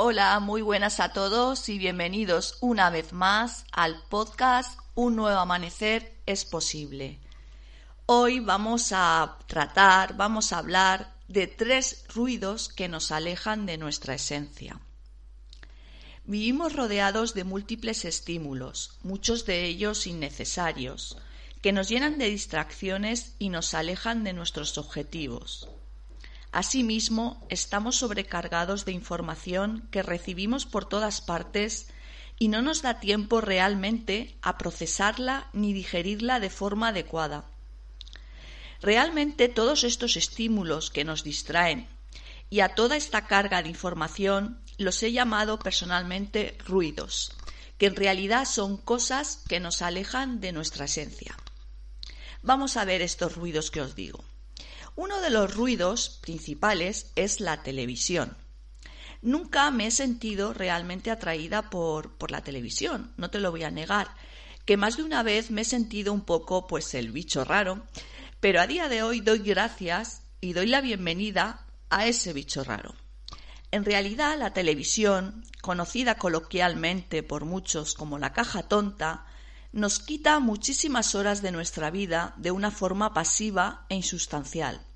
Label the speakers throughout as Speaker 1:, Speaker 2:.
Speaker 1: Hola, muy buenas a todos y bienvenidos una vez más al podcast Un nuevo amanecer es posible. Hoy vamos a tratar, vamos a hablar de tres ruidos que nos alejan de nuestra esencia. Vivimos rodeados de múltiples estímulos, muchos de ellos innecesarios, que nos llenan de distracciones y nos alejan de nuestros objetivos. Asimismo, estamos sobrecargados de información que recibimos por todas partes y no nos da tiempo realmente a procesarla ni digerirla de forma adecuada. Realmente todos estos estímulos que nos distraen y a toda esta carga de información los he llamado personalmente ruidos, que en realidad son cosas que nos alejan de nuestra esencia. Vamos a ver estos ruidos que os digo. Uno de los ruidos principales es la televisión. Nunca me he sentido realmente atraída por, por la televisión, no te lo voy a negar, que más de una vez me he sentido un poco pues el bicho raro, pero a día de hoy doy gracias y doy la bienvenida a ese bicho raro. En realidad, la televisión, conocida coloquialmente por muchos como la caja tonta, nos quita muchísimas horas de nuestra vida de una forma pasiva e insustancial.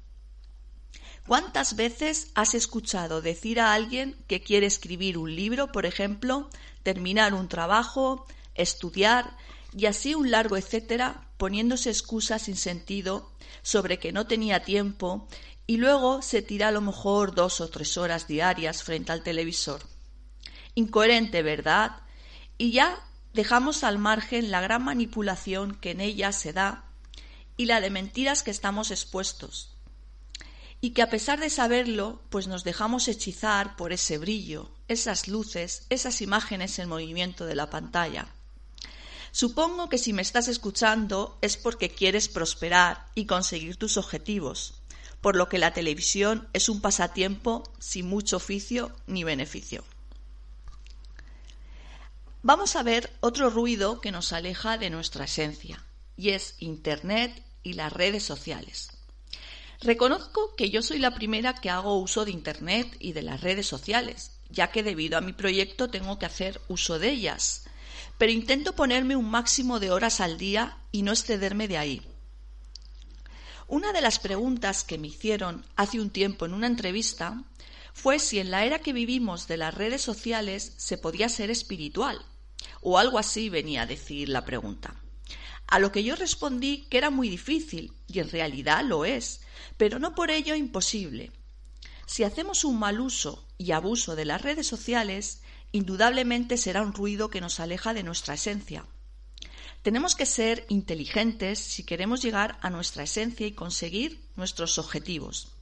Speaker 1: ¿Cuántas veces has escuchado decir a alguien que quiere escribir un libro, por ejemplo, terminar un trabajo, estudiar y así un largo etcétera, poniéndose excusas sin sentido sobre que no tenía tiempo y luego se tira a lo mejor dos o tres horas diarias frente al televisor? Incoherente, ¿verdad? Y ya dejamos al margen la gran manipulación que en ella se da y la de mentiras que estamos expuestos y que a pesar de saberlo, pues nos dejamos hechizar por ese brillo, esas luces, esas imágenes en movimiento de la pantalla. Supongo que si me estás escuchando es porque quieres prosperar y conseguir tus objetivos, por lo que la televisión es un pasatiempo sin mucho oficio ni beneficio. Vamos a ver otro ruido que nos aleja de nuestra esencia, y es Internet y las redes sociales. Reconozco que yo soy la primera que hago uso de Internet y de las redes sociales, ya que debido a mi proyecto tengo que hacer uso de ellas, pero intento ponerme un máximo de horas al día y no excederme de ahí. Una de las preguntas que me hicieron hace un tiempo en una entrevista fue si en la era que vivimos de las redes sociales se podía ser espiritual, o algo así venía a decir la pregunta. A lo que yo respondí que era muy difícil, y en realidad lo es, pero no por ello imposible. Si hacemos un mal uso y abuso de las redes sociales, indudablemente será un ruido que nos aleja de nuestra esencia. Tenemos que ser inteligentes si queremos llegar a nuestra esencia y conseguir nuestros objetivos.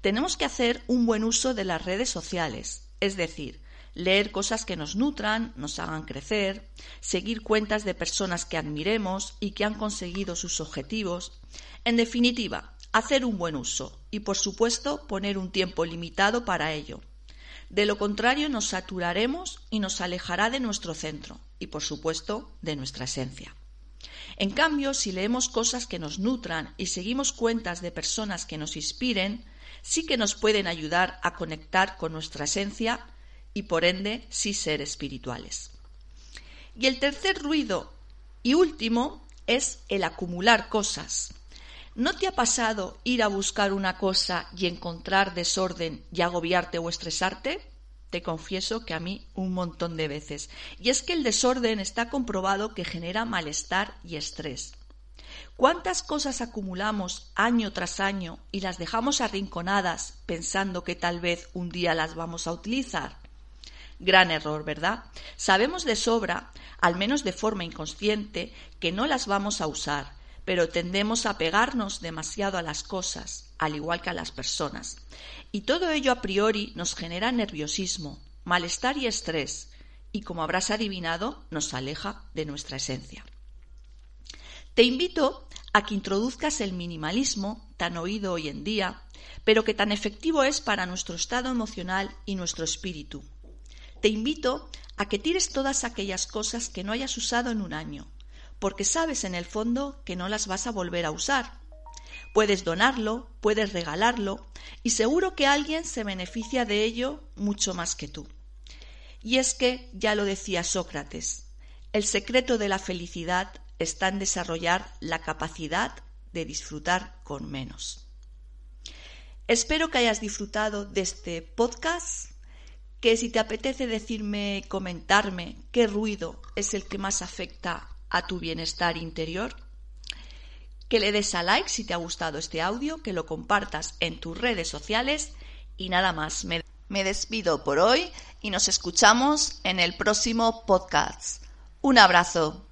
Speaker 1: Tenemos que hacer un buen uso de las redes sociales, es decir, leer cosas que nos nutran, nos hagan crecer, seguir cuentas de personas que admiremos y que han conseguido sus objetivos. En definitiva, hacer un buen uso y, por supuesto, poner un tiempo limitado para ello. De lo contrario, nos saturaremos y nos alejará de nuestro centro y, por supuesto, de nuestra esencia. En cambio, si leemos cosas que nos nutran y seguimos cuentas de personas que nos inspiren, sí que nos pueden ayudar a conectar con nuestra esencia y por ende sí ser espirituales. Y el tercer ruido y último es el acumular cosas. ¿No te ha pasado ir a buscar una cosa y encontrar desorden y agobiarte o estresarte? Te confieso que a mí un montón de veces. Y es que el desorden está comprobado que genera malestar y estrés. ¿Cuántas cosas acumulamos año tras año y las dejamos arrinconadas pensando que tal vez un día las vamos a utilizar? Gran error, ¿verdad? Sabemos de sobra, al menos de forma inconsciente, que no las vamos a usar, pero tendemos a pegarnos demasiado a las cosas, al igual que a las personas. Y todo ello a priori nos genera nerviosismo, malestar y estrés, y como habrás adivinado, nos aleja de nuestra esencia. Te invito a que introduzcas el minimalismo, tan oído hoy en día, pero que tan efectivo es para nuestro estado emocional y nuestro espíritu te invito a que tires todas aquellas cosas que no hayas usado en un año, porque sabes en el fondo que no las vas a volver a usar. Puedes donarlo, puedes regalarlo y seguro que alguien se beneficia de ello mucho más que tú. Y es que, ya lo decía Sócrates, el secreto de la felicidad está en desarrollar la capacidad de disfrutar con menos. Espero que hayas disfrutado de este podcast, que si te apetece decirme, comentarme qué ruido es el que más afecta a tu bienestar interior, que le des a like si te ha gustado este audio, que lo compartas en tus redes sociales y nada más. Me, me despido por hoy y nos escuchamos en el próximo podcast. Un abrazo.